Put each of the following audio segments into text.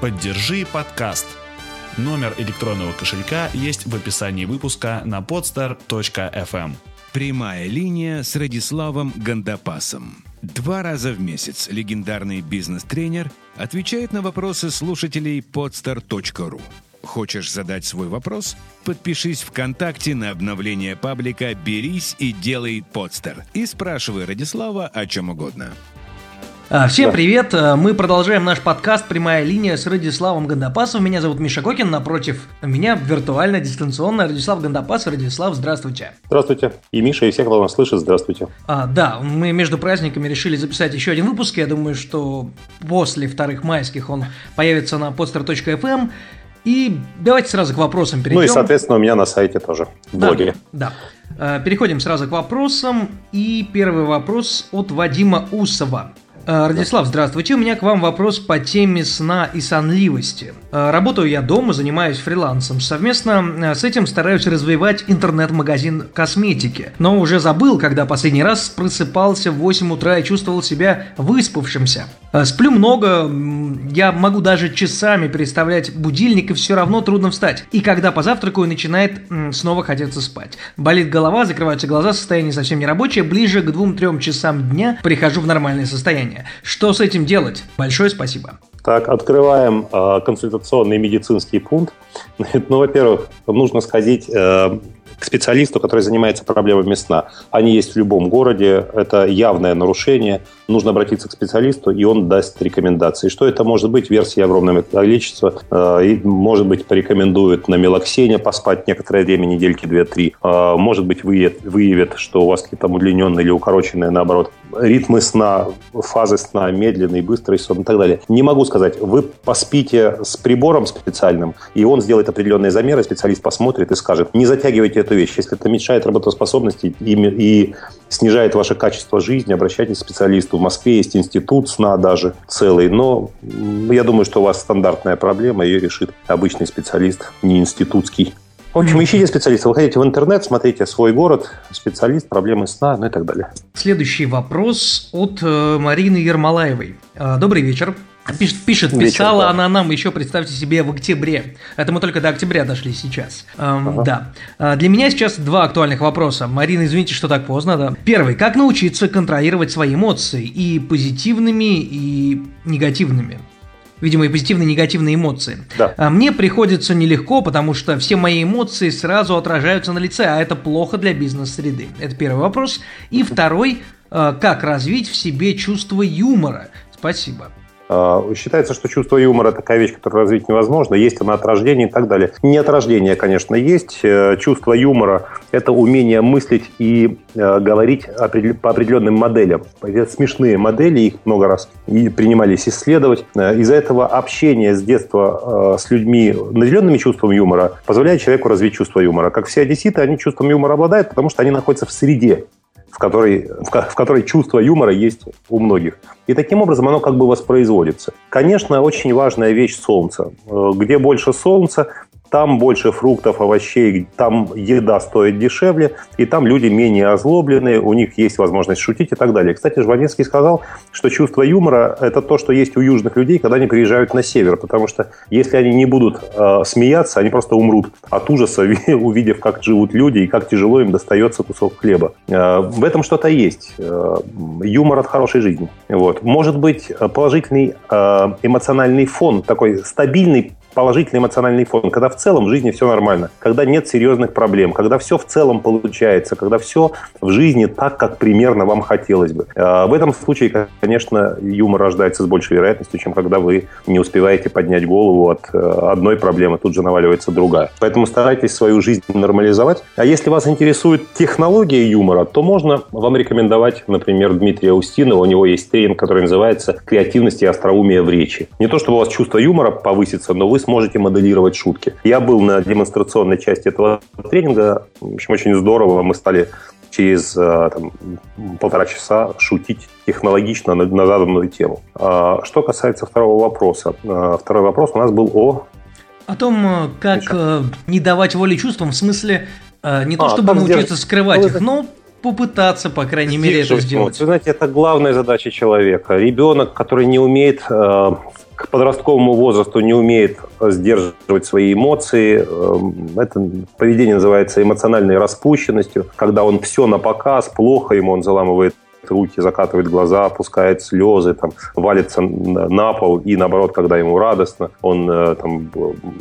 Поддержи подкаст. Номер электронного кошелька есть в описании выпуска на podstar.fm. Прямая линия с Радиславом Гандапасом. Два раза в месяц легендарный бизнес-тренер отвечает на вопросы слушателей podstar.ru. Хочешь задать свой вопрос? Подпишись ВКонтакте на обновление паблика «Берись и делай подстер» и спрашивай Радислава о чем угодно. А, Всем привет! А, Мы продолжаем наш подкаст «Прямая линия» с Радиславом Гандапасовым. Меня зовут Миша Кокин, напротив меня виртуально, дистанционно Радислав Гандапасов. Радислав, здравствуйте. Здравствуйте. И Миша, и всех, кто нас слышит, здравствуйте. А, да, мы между праздниками решили записать еще один выпуск. Я думаю, что после вторых майских он появится на podster.fm. И давайте сразу к вопросам перейдем. Ну и, соответственно, у меня на сайте тоже, в Да, блоге. Да. Э, Переходим сразу к вопросам. И первый вопрос от Вадима Усова. Э, Радислав, здравствуйте. У меня к вам вопрос по теме сна и сонливости. Э, Работаю я дома, занимаюсь фрилансом. Совместно э, с этим стараюсь развивать интернет-магазин косметики. Но уже забыл, когда последний раз просыпался в 8 утра и чувствовал себя выспавшимся. Сплю много, я могу даже часами переставлять будильник, и все равно трудно встать. И когда позавтракаю, начинает снова хотеться спать. Болит голова, закрываются глаза, состояние совсем нерабочее. Ближе к 2-3 часам дня прихожу в нормальное состояние. Что с этим делать? Большое спасибо. Так, открываем э, консультационный медицинский пункт. Ну, во-первых, нужно сходить э, к специалисту, который занимается проблемами сна. Они есть в любом городе, это явное нарушение. Нужно обратиться к специалисту, и он даст рекомендации. Что это может быть? Версии огромное количество. Э, может быть, порекомендует на мелоксене поспать некоторое время, недельки 2-3. Э, Может быть, выявит, выявит, что у вас какие-то удлиненные или укороченные, наоборот, ритмы сна, фазы сна, медленный, быстрый сон и так далее. Не могу сказать. Вы поспите с прибором специальным, и он сделает определенные замеры, специалист посмотрит и скажет, не затягивайте эту вещь. Если это мешает работоспособности и, и снижает ваше качество жизни, обращайтесь к специалисту. В Москве есть институт сна даже целый, но я думаю, что у вас стандартная проблема, ее решит обычный специалист, не институтский. В общем, ищите специалиста. Выходите в интернет, смотрите свой город, специалист, проблемы сна, ну и так далее. Следующий вопрос от э, Марины Ермолаевой. Э, Добрый вечер. Пишет, пишет Вечер, писала да. она нам еще, представьте себе, в октябре. Это мы только до октября дошли сейчас. Эм, Да. Э, Для меня сейчас два актуальных вопроса. Марина, извините, что так поздно, да. Первый. Как научиться контролировать свои эмоции и позитивными, и негативными? Видимо, и позитивные, и негативные эмоции. Да. А Мне приходится нелегко, потому что все мои эмоции сразу отражаются на лице, а это плохо для бизнес-среды. Это первый вопрос. И второй, э, как развить в себе чувство юмора? Спасибо. А, Считается, что чувство юмора такая вещь, которую развить невозможно. Есть она от рождения и так далее. Не от рождения, конечно, есть. Э, Чувство юмора – это умение мыслить и э, говорить по определенным моделям. Это смешные модели, их много раз и принимались исследовать. Э, Из-за этого общение с детства э, с людьми, наделенными чувством юмора, позволяет человеку развить чувство юмора. Как все одесситы, они чувством юмора обладают, потому что они находятся в среде, в которой, в, ко- в которой чувство юмора есть у многих. И таким образом оно как бы воспроизводится. Конечно, очень важная вещь солнце. Э, Где больше солнца, там больше фруктов, овощей, там еда стоит дешевле, и там люди менее озлобленные, у них есть возможность шутить и так далее. Кстати, Жванецкий сказал, что чувство юмора – это то, что есть у южных людей, когда они приезжают на север, потому что если они не будут э, смеяться, они просто умрут от ужаса, увидев, как живут люди и как тяжело им достается кусок хлеба. Э, в этом что-то есть. Э, юмор от хорошей жизни. Вот. Может быть, э, положительный э, эмоциональный фон, такой стабильный положительный эмоциональный фон, когда в целом в жизни все нормально, когда нет серьезных проблем, когда все в целом получается, когда все в жизни так, как примерно вам хотелось бы. Э, В этом случае, конечно, юмор рождается с большей вероятностью, чем когда вы не успеваете поднять голову от э, одной проблемы, тут же наваливается другая. Поэтому старайтесь свою жизнь нормализовать. А если вас интересует технология юмора, то можно вам рекомендовать, например, Дмитрия Устинова. У него есть тренинг, который называется «Креативность и остроумие в речи». Не то, чтобы у вас чувство юмора повысится, но вы сможете моделировать шутки. Я был на демонстрационной части этого тренинга. В общем, очень здорово. Мы стали через э, там, полтора часа шутить технологично на, на заданную тему. А, Что касается второго вопроса. А, Второй вопрос у нас был о... О том, э, как э, не давать воли чувствам, в смысле, не то А, чтобы научиться сделать- скрывать Ну, их, но попытаться, по крайней мере, это сделать. Вы знаете, это главная задача человека. Ребенок, который не умеет э, к подростковому возрасту не умеет сдерживать свои эмоции. Эм, это поведение называется эмоциональной распущенностью, когда он все на показ, плохо ему, он заламывает руки, закатывает глаза, опускает слезы, там, валится на пол, и наоборот, когда ему радостно, он э, там,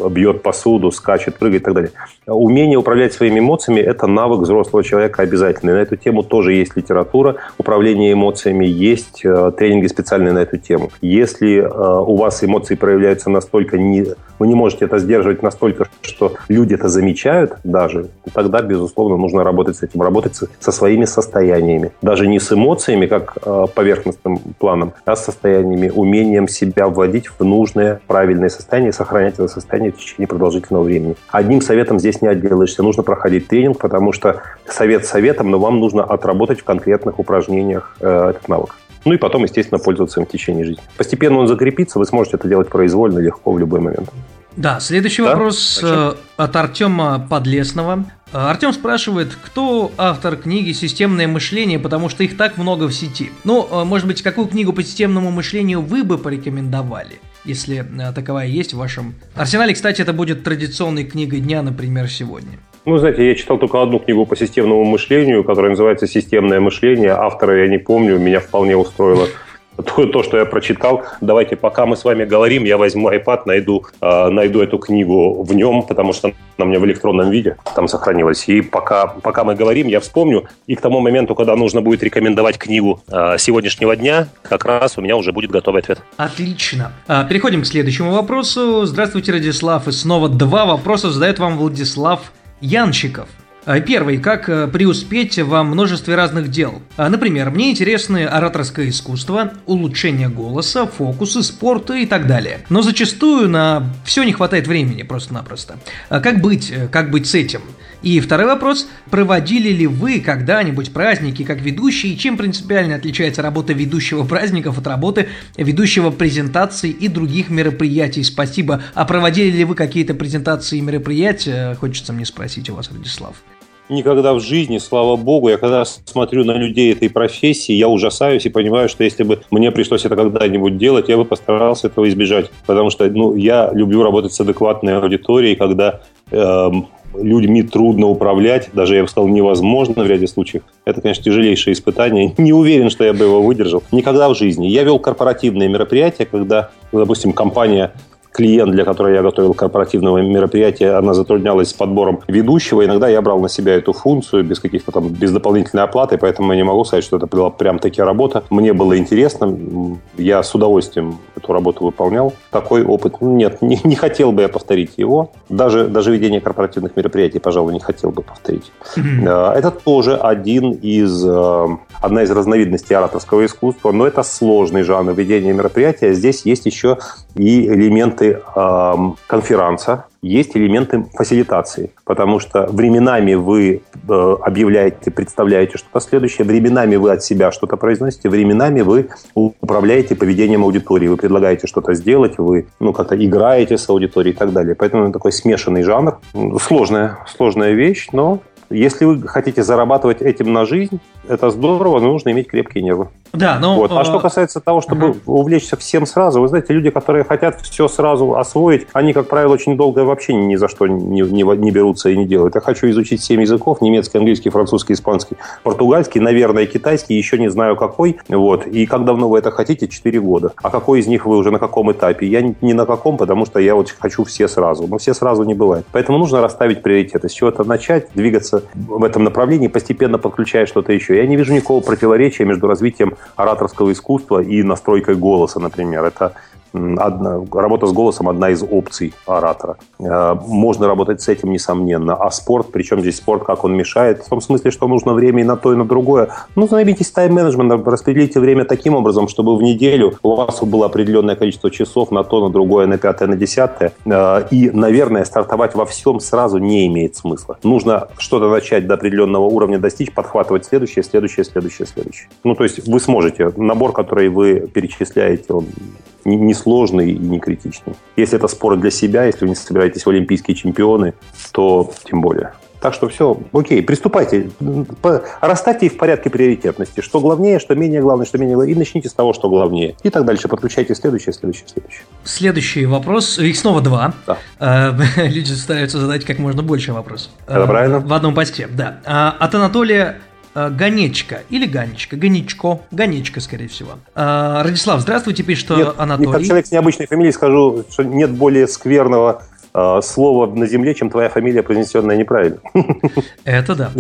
бьет посуду, скачет, прыгает и так далее. Умение управлять своими эмоциями – это навык взрослого человека обязательный. На эту тему тоже есть литература. Управление эмоциями есть э, тренинги специальные на эту тему. Если э, у вас эмоции проявляются настолько, не, вы не можете это сдерживать настолько, что люди это замечают даже, тогда, безусловно, нужно работать с этим, работать со своими состояниями. Даже не с эмоциями, как э, поверхностным планом, а с состояниями, умением себя вводить в нужное, правильное состояние, сохранять это состояние в течение продолжительного времени. Одним советом здесь не отделаешься. Нужно проходить тренинг, потому что совет советом, но вам нужно отработать в конкретных упражнениях э, этот навык. Ну и потом, естественно, пользоваться им в течение жизни. Постепенно он закрепится, вы сможете это делать произвольно, легко, в любой момент. Да, следующий да? вопрос Зачем? Э, от Артема Подлесного. Э, Артем спрашивает, кто автор книги «Системное мышление», потому что их так много в сети. Ну, э, может быть, какую книгу по системному мышлению вы бы порекомендовали, если таковая есть в вашем арсенале? Кстати, это будет традиционной книгой дня, например, сегодня. Ну, знаете, я читал только одну книгу по системному мышлению, которая называется «Системное мышление». Автора я не помню, меня вполне устроило то, то, что я прочитал. Давайте, пока мы с вами говорим, я возьму iPad, найду, э, найду эту книгу в нем, потому что она у меня в электронном виде там сохранилась. И пока, пока мы говорим, я вспомню. И к тому моменту, когда нужно будет рекомендовать книгу э, сегодняшнего дня, как раз у меня уже будет готовый ответ. Отлично. А, переходим к следующему вопросу. Здравствуйте, Радислав. И снова два вопроса задает вам Владислав Янчиков. А, первый. Как э, преуспеть во множестве разных дел? А, например, мне интересны ораторское искусство, улучшение голоса, фокусы, спорт и так далее. Но зачастую на все не хватает времени просто-напросто. А как быть? Э, как быть с этим? И второй вопрос. Проводили ли вы когда-нибудь праздники как ведущий? И чем принципиально отличается работа ведущего праздников от работы ведущего презентаций и других мероприятий? Спасибо. А проводили ли вы какие-то презентации и мероприятия? Хочется мне спросить у вас, Владислав никогда в жизни, слава богу, я когда смотрю на людей этой профессии, я ужасаюсь и понимаю, что если бы мне пришлось это когда-нибудь делать, я бы постарался этого избежать. Потому что ну, я люблю работать с адекватной аудиторией, когда э, людьми трудно управлять, даже я бы сказал, невозможно в ряде случаев. Это, конечно, тяжелейшее испытание. Не уверен, что я бы его выдержал. Никогда в жизни. Я вел корпоративные мероприятия, когда, допустим, компания клиент, для которой я готовил корпоративного мероприятия, она затруднялась с подбором ведущего. Иногда я брал на себя эту функцию без каких-то там, без дополнительной оплаты, поэтому я не могу сказать, что это была прям таки работа. Мне было интересно, я с удовольствием эту работу выполнял. Такой опыт, ну, нет, не, не хотел бы я повторить его. Даже, даже ведение корпоративных мероприятий, пожалуй, не хотел бы повторить. Mm-hmm. Это тоже один из, э, одна из разновидностей ораторского искусства, но это сложный жанр ведения мероприятия. Здесь есть еще и элементы э, конферанса, есть элементы фасилитации, потому что временами вы э, объявляете, представляете что-то следующее, временами вы от себя что-то произносите, временами вы управляете поведением аудитории, вы предлагаете что-то сделать, вы ну, как-то играете с аудиторией и так далее. Поэтому это такой смешанный жанр. Сложная, сложная вещь, но если вы хотите зарабатывать этим на жизнь, это здорово, но нужно иметь крепкие нервы. Да, но... Вот. А э... что касается того, чтобы uh-huh. увлечься всем сразу, вы знаете, люди, которые хотят все сразу освоить, они, как правило, очень долго вообще ни за что не, не, не берутся и не делают. Я хочу изучить семь языков, немецкий, английский, французский, испанский, португальский, наверное, китайский, еще не знаю какой. Вот. И как давно вы это хотите? Четыре года. А какой из них вы уже на каком этапе? Я не на каком, потому что я вот хочу все сразу. Но все сразу не бывает. Поэтому нужно расставить приоритеты. С чего-то начать, двигаться в этом направлении, постепенно подключая что-то еще. Я не вижу никакого противоречия между развитием ораторского искусства и настройкой голоса, например. Это одна, работа с голосом одна из опций оратора. Э, можно работать с этим, несомненно. А спорт, причем здесь спорт, как он мешает? В том смысле, что нужно время и на то, и на другое. Ну, займитесь тайм-менеджментом, распределите время таким образом, чтобы в неделю у вас было определенное количество часов на то, на другое, на пятое, на десятое. Э, и, наверное, стартовать во всем сразу не имеет смысла. Нужно что-то начать до определенного уровня достичь, подхватывать следующее, следующее, следующее, следующее. Ну, то есть вы сможете. Набор, который вы перечисляете, он не, не сложный и не критичный. Если это спорт для себя, если вы не собираетесь в олимпийские чемпионы, то тем более. Так что все, окей, приступайте. Расставьте их в порядке приоритетности. Что главнее, что менее главное, что менее главное. И начните с того, что главнее. И так дальше. Подключайте следующее, следующее, следующее. Следующий вопрос. Их снова два. Да. Э, люди стараются задать как можно больше вопросов. Это Э, правильно. В одном посте, да. А, От Анатолия э, Ганечка или Ганечка, Ганечко, Ганечка, скорее всего. А, Радислав, здравствуйте, пишет Нет, не как Анатолий. человек с необычной фамилией скажу, что нет более скверного э, слова на земле, чем твоя фамилия, произнесенная неправильно. Это да.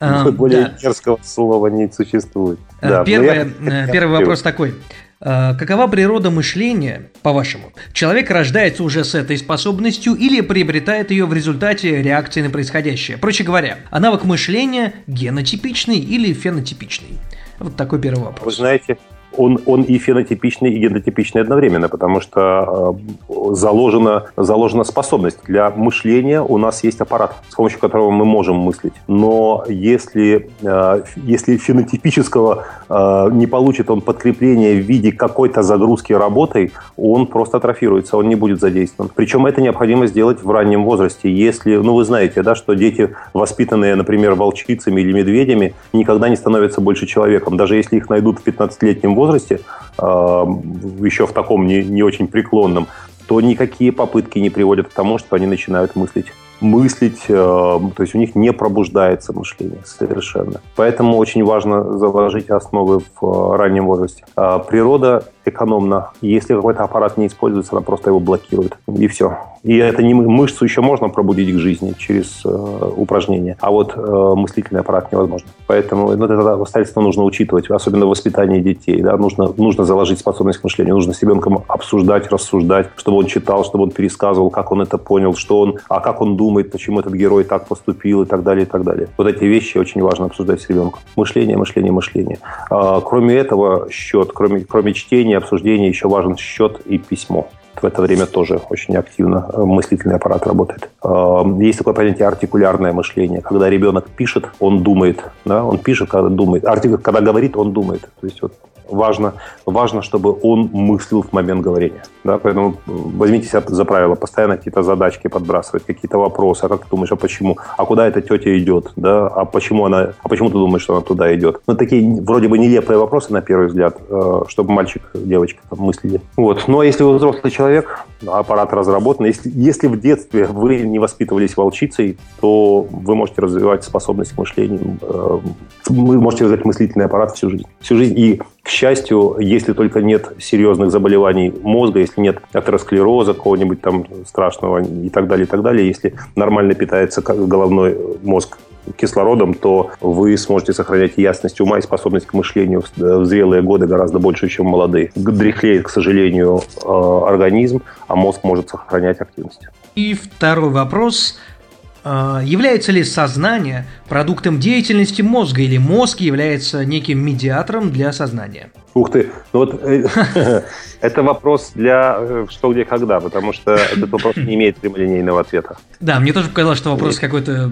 Более мерзкого слова не существует. Э, э, первый вопрос такой. Какова природа мышления, по-вашему? Человек рождается уже с этой способностью или приобретает ее в результате реакции на происходящее? Проще говоря, а навык мышления генотипичный или фенотипичный? Вот такой первый Вы вопрос. знаете, он, он и фенотипичный, и генотипичный одновременно, потому что э, заложена, заложена способность. Для мышления у нас есть аппарат, с помощью которого мы можем мыслить. Но если, э, если фенотипического э, не получит он подкрепление в виде какой-то загрузки работой, он просто атрофируется, он не будет задействован. Причем это необходимо сделать в раннем возрасте. Если, ну вы знаете, да, что дети, воспитанные, например, волчицами или медведями, никогда не становятся больше человеком. Даже если их найдут в 15-летнем возрасте, э, еще в таком не, не очень преклонном, то никакие попытки не приводят к тому, что они начинают мыслить. Мыслить, э, то есть у них не пробуждается мышление совершенно. Поэтому очень важно заложить основы в э, раннем возрасте. Природа экономна. Если какой-то аппарат не используется, она просто его блокирует. И все. И это не мы- мышцу еще можно пробудить к жизни через э, упражнения, а вот э, мыслительный аппарат невозможно. Поэтому ну, это обстоятельство нужно учитывать, особенно в воспитании детей. Да? Нужно, нужно заложить способность к мышлению. Нужно с ребенком обсуждать, рассуждать, чтобы он читал, чтобы он пересказывал, как он это понял, что он, а как он думает, почему этот герой так поступил и так далее, и так далее. Вот эти вещи очень важно обсуждать с ребенком. Мышление, мышление, мышление. А, кроме этого, счет, кроме, кроме чтения, обсуждения, еще важен счет и письмо. В это время тоже очень активно э, мыслительный аппарат работает. Э, Есть такое понятие артикулярное мышление. Когда ребенок пишет, он думает. Да? Он пишет, когда думает. Арти- Когда говорит, он думает. То есть вот важно, важно, чтобы он мыслил в момент говорения. Да? Поэтому э, возьмите себя за правило, постоянно какие-то задачки подбрасывать, какие-то вопросы. А как ты думаешь, а почему? А куда эта тетя идет? Да? А почему она? А почему ты думаешь, что она туда идет? Ну, такие вроде бы нелепые вопросы на первый взгляд, чтобы мальчик, девочка там мыслили. Вот. Ну, а если вы взрослый человек, аппарат разработан. Если, если в детстве вы не воспитывались волчицей, то вы можете развивать способность к мышлению. э, Вы можете развивать мыслительный аппарат всю жизнь. Всю жизнь. И, к счастью, если только нет серьезных заболеваний мозга, если нет атеросклероза какого-нибудь там страшного и так далее, и так далее, если нормально питается головной мозг кислородом, то вы сможете сохранять ясность ума и способность к мышлению в зрелые годы гораздо больше, чем молодые. Дряхлеет, к сожалению, э, организм, а мозг может сохранять активность. И второй вопрос. А, Является ли сознание продуктом деятельности мозга или мозг является неким медиатором для сознания? Ух ты, ну вот э, это вопрос для э, что, где, когда, потому что этот вопрос не имеет прямолинейного ответа. Да, мне тоже показалось, что вопрос какой-то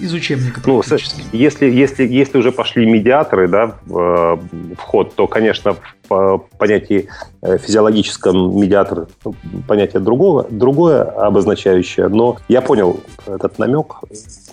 из учебника Ну, если, если, если уже пошли медиаторы да, в, э, ход, то, конечно, понятии э, физиологическом медиатор ну, понятие другого, другое обозначающее, но я понял этот намек.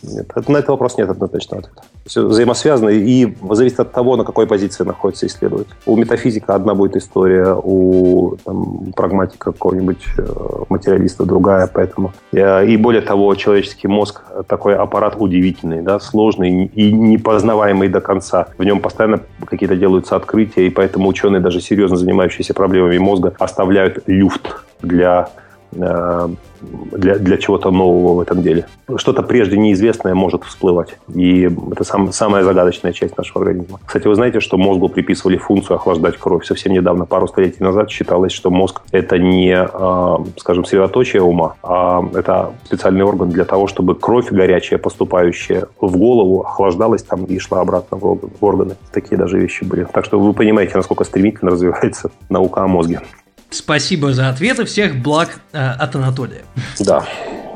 Нет, на этот вопрос нет однозначного ответа. Все взаимосвязано и зависит от того, на какой позиции находится исследователь. У метафизика одна будет история, у там, прагматика какого-нибудь э, материалиста другая, поэтому э, и более того, человеческий мозг такой аппарат удивительный, да, сложный и непознаваемый до конца. В нем постоянно какие-то делаются открытия, и поэтому ученые, даже серьезно занимающиеся проблемами мозга, оставляют люфт для для, для чего-то нового в этом деле. Что-то прежде неизвестное может всплывать. И это сам, самая загадочная часть нашего организма. Кстати, вы знаете, что мозгу приписывали функцию охлаждать кровь. Совсем недавно, пару столетий назад, считалось, что мозг – это не, э, скажем, средоточие ума, а это специальный орган для того, чтобы кровь горячая, поступающая в голову, охлаждалась там и шла обратно в органы. Такие даже вещи были. Так что вы понимаете, насколько стремительно развивается наука о мозге. Спасибо за ответы. Всех благ э, от Анатолия. Да.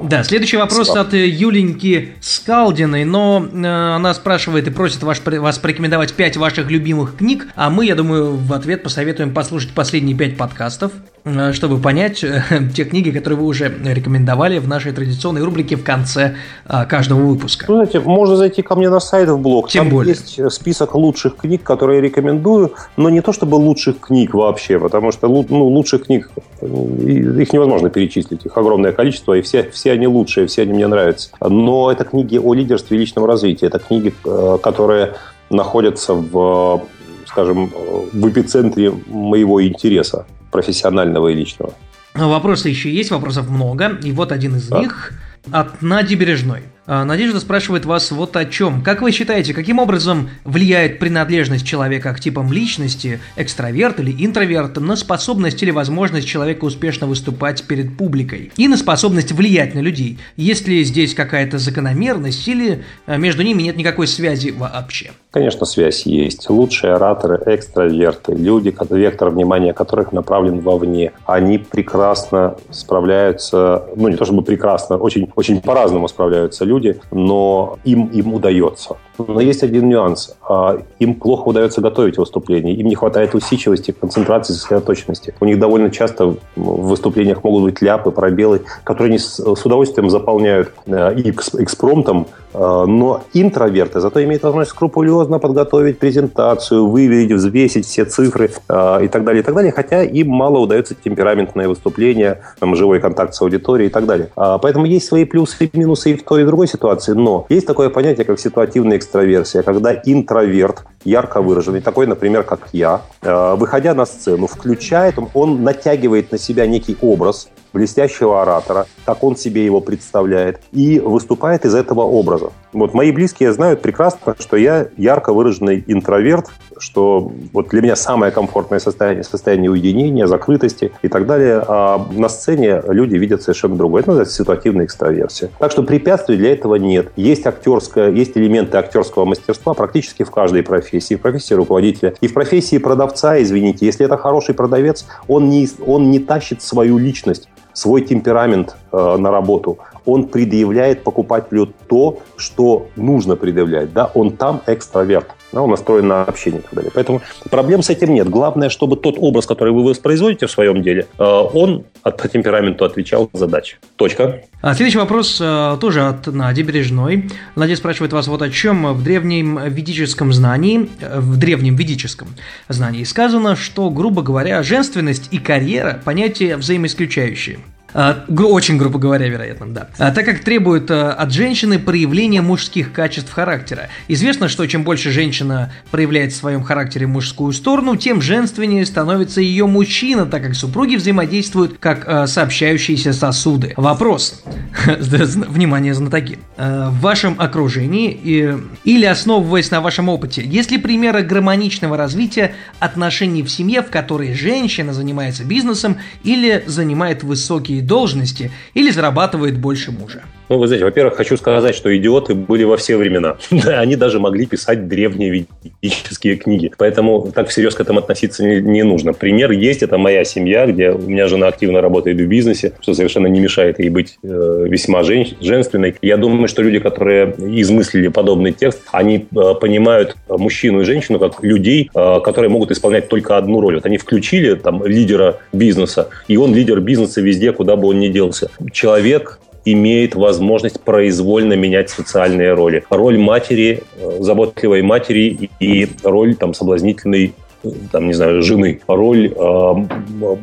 Да, следующий вопрос Стоп. от Юленьки Скалдиной, но э, она спрашивает и просит ваш, вас порекомендовать пять ваших любимых книг, а мы, я думаю, в ответ посоветуем послушать последние пять подкастов, э, чтобы понять э, те книги, которые вы уже рекомендовали в нашей традиционной рубрике в конце э, каждого выпуска. Ну, знаете, можно зайти ко мне на сайт в блог. Тем Там более. есть список лучших книг, которые я рекомендую, но не то чтобы лучших книг вообще, потому что ну, лучших книг, их невозможно перечислить, их огромное количество, и все, все они лучшие, все они мне нравятся. Но это книги о лидерстве и личном развитии, это книги, э, которые находятся в, скажем, в эпицентре моего интереса профессионального и личного. Вопросы еще есть, вопросов много, и вот один из так. них от Нади Бережной. А, Надежда спрашивает вас вот о чем. Как вы считаете, каким образом влияет принадлежность человека к типам личности, экстраверт или интроверт, на способность или возможность человека успешно выступать перед публикой? И на способность влиять на людей? Есть ли здесь какая-то закономерность или а, между ними нет никакой связи вообще? Конечно, связь есть. Лучшие ораторы, экстраверты, люди, вектор внимания которых направлен вовне, они прекрасно справляются, ну не то чтобы прекрасно, очень, очень по-разному справляются люди, но им, им удается. Но есть один нюанс. А, им плохо удается готовить выступление, им не хватает усидчивости, концентрации, сосредоточенности. У них довольно часто в выступлениях могут быть ляпы, пробелы, которые они с удовольствием заполняют экспромтом, э, но интроверты зато имеют возможность скрупулезно подготовить презентацию, выверить, взвесить все цифры э, и так далее, и так далее, хотя им мало удается темпераментное выступление, там, живой контакт с аудиторией и так далее. А, поэтому есть свои плюсы и минусы и в той, и в другой ситуации, но есть такое понятие, как ситуативный экстраверсия, когда интроверт, ярко выраженный, такой, например, как я, э, выходя на сцену, включает, он натягивает на себя некий образ, блестящего оратора, как он себе его представляет, и выступает из этого образа. Вот мои близкие знают прекрасно, что я ярко выраженный интроверт, что вот для меня самое комфортное состояние, состояние уединения, закрытости и так далее. А на сцене люди видят совершенно другое. Это называется ситуативная экстраверсия. Так что препятствий для этого нет. Есть актерское, есть элементы актерского мастерства практически в каждой профессии. В профессии руководителя и в профессии продавца, извините, если это хороший продавец, он не, он не тащит свою личность свой темперамент э, на работу, он предъявляет покупателю то, что нужно предъявлять. Да? Он там экстраверт, да? он настроен на общение и так далее. Поэтому проблем с этим нет. Главное, чтобы тот образ, который вы воспроизводите в своем деле, э, он от, по темпераменту отвечал задаче. Точка. А следующий вопрос э, тоже от Нади Бережной. Надя спрашивает вас вот о чем в древнем ведическом знании, э, в древнем ведическом знании сказано, что, грубо говоря, женственность и карьера – понятия взаимоисключающие. А, очень грубо говоря, вероятно, да. А, так как требует а, от женщины проявления мужских качеств характера. Известно, что чем больше женщина проявляет в своем характере мужскую сторону, тем женственнее становится ее мужчина, так как супруги взаимодействуют как сообщающиеся сосуды. Вопрос. Внимание, знатоки. В вашем окружении или основываясь на вашем опыте, есть ли примеры гармоничного развития отношений в семье, в которой женщина занимается бизнесом или занимает высокие должности или зарабатывает больше мужа. Ну, вы знаете, во-первых, хочу сказать, что идиоты были во все времена. Они даже могли писать древние ведические книги. Поэтому так всерьез к этому относиться не, не нужно. Пример есть, это моя семья, где у меня жена активно работает в бизнесе, что совершенно не мешает ей быть э, весьма жен, женственной. Я думаю, что люди, которые измыслили подобный текст, они э, понимают мужчину и женщину как людей, э, которые могут исполнять только одну роль. Вот они включили там лидера бизнеса, и он лидер бизнеса везде, куда бы он ни делся. Человек имеет возможность произвольно менять социальные роли. Роль матери, э, заботливой матери и роль там соблазнительной э, там, не знаю, жены, роль э,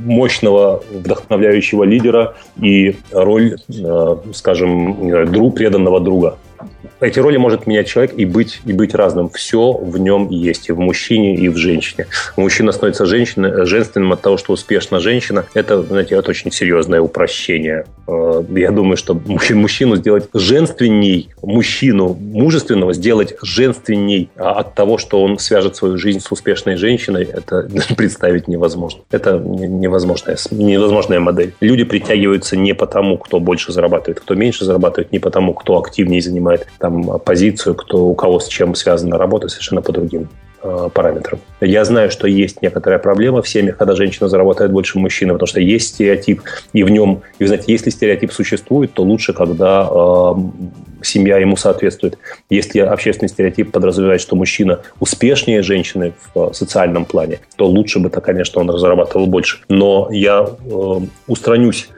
мощного, вдохновляющего лидера и роль, э, скажем, друг, преданного друга эти роли может менять человек и быть, и быть разным. Все в нем есть, и в мужчине, и в женщине. Мужчина становится женщиной, женственным от того, что успешна женщина. Это, знаете, это очень серьезное упрощение. Э, я думаю, что мужчину сделать женственней, мужчину мужественного сделать женственней а от того, что он свяжет свою жизнь с успешной женщиной, это представить невозможно. Это невозможная, невозможная модель. Люди притягиваются не потому, кто больше зарабатывает, кто меньше зарабатывает, не потому, кто активнее занимает там позицию, кто у кого с чем связана работа, совершенно по другим э, параметрам. Я знаю, что есть некоторая проблема в семьях, когда женщина зарабатывает больше мужчины, потому что есть стереотип, и в нем, и, знаете, если стереотип существует, то лучше, когда э, семья ему соответствует. Если общественный стереотип подразумевает, что мужчина успешнее женщины в э, социальном плане, то лучше бы, то, конечно, он разрабатывал больше. Но я э, устранюсь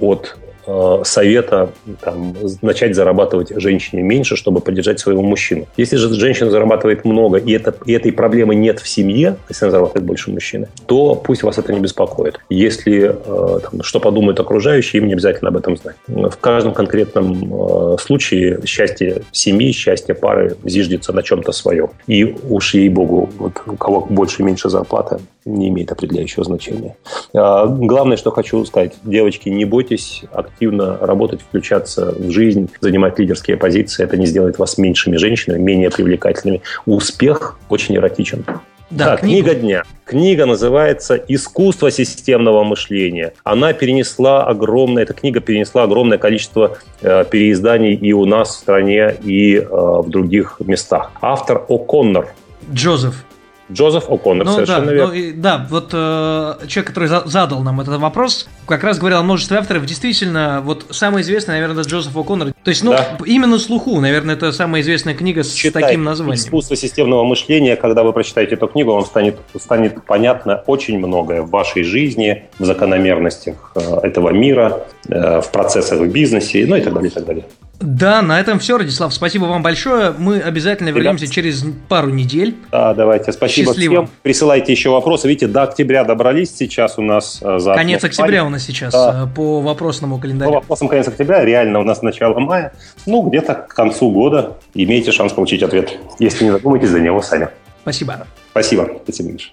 от Э, совета там, начать зарабатывать женщине меньше, чтобы поддержать своего мужчину. Если же женщина зарабатывает много, и, это, и этой проблемы нет в семье, если она зарабатывает больше мужчины, то пусть вас это не беспокоит. Если э, там, что подумают окружающие, им не обязательно об этом знать. В каждом конкретном э, случае счастье семьи, счастье пары зиждется на чем-то своем. И уж ей-богу, вот у кого больше и меньше зарплата, не имеет определяющего значения. А, главное, что хочу сказать, девочки, не бойтесь активно работать, включаться в жизнь, занимать лидерские позиции. Это не сделает вас меньшими женщинами, менее привлекательными. Успех очень эротичен. Да, да книга дня. Книга называется «Искусство системного мышления». Она перенесла огромное, эта книга перенесла огромное количество э, переизданий и у нас в стране, и э, в других местах. Автор О'Коннор. Джозеф. Джозеф О'Коннор, ну, совершенно да, верно. Ну, и, да, вот э, человек, который за, задал нам этот вопрос, как раз говорил о множестве авторов. Действительно, вот самый известный, наверное, Джозеф О'Коннор. То есть, ну, да. именно слуху, наверное, это самая известная книга с Читай таким названием. «Искусство системного мышления». Когда вы прочитаете эту книгу, вам станет, станет понятно очень многое в вашей жизни, в закономерностях э, этого мира, э, в процессах в бизнесе, ну и так далее, и так далее. Да, на этом все, Радислав. Спасибо вам большое. Мы обязательно вернемся через пару недель. Да, давайте. Спасибо Счастливо. всем. Присылайте еще вопросы. Видите, до октября добрались сейчас у нас э, за Конец октября у нас сейчас да. По вопросному календарю. По вопросам конец октября. Реально у нас начало мая. Ну, где-то к концу года имеете шанс получить ответ, если не задумаетесь за него сами. Спасибо. Спасибо. Спасибо, Миша.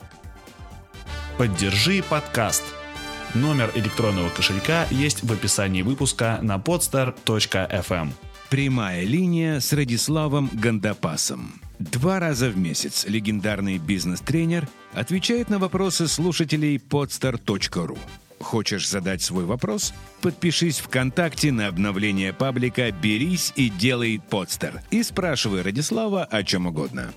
Поддержи подкаст. Номер электронного кошелька есть в описании выпуска на podstar.fm. Прямая линия с Радиславом Гандапасом. Два раза в месяц легендарный бизнес-тренер отвечает на вопросы слушателей podstar.ru. Хочешь задать свой вопрос? Подпишись ВКонтакте на обновление паблика «Берись и делай подстер» и спрашивай Радислава о чем угодно.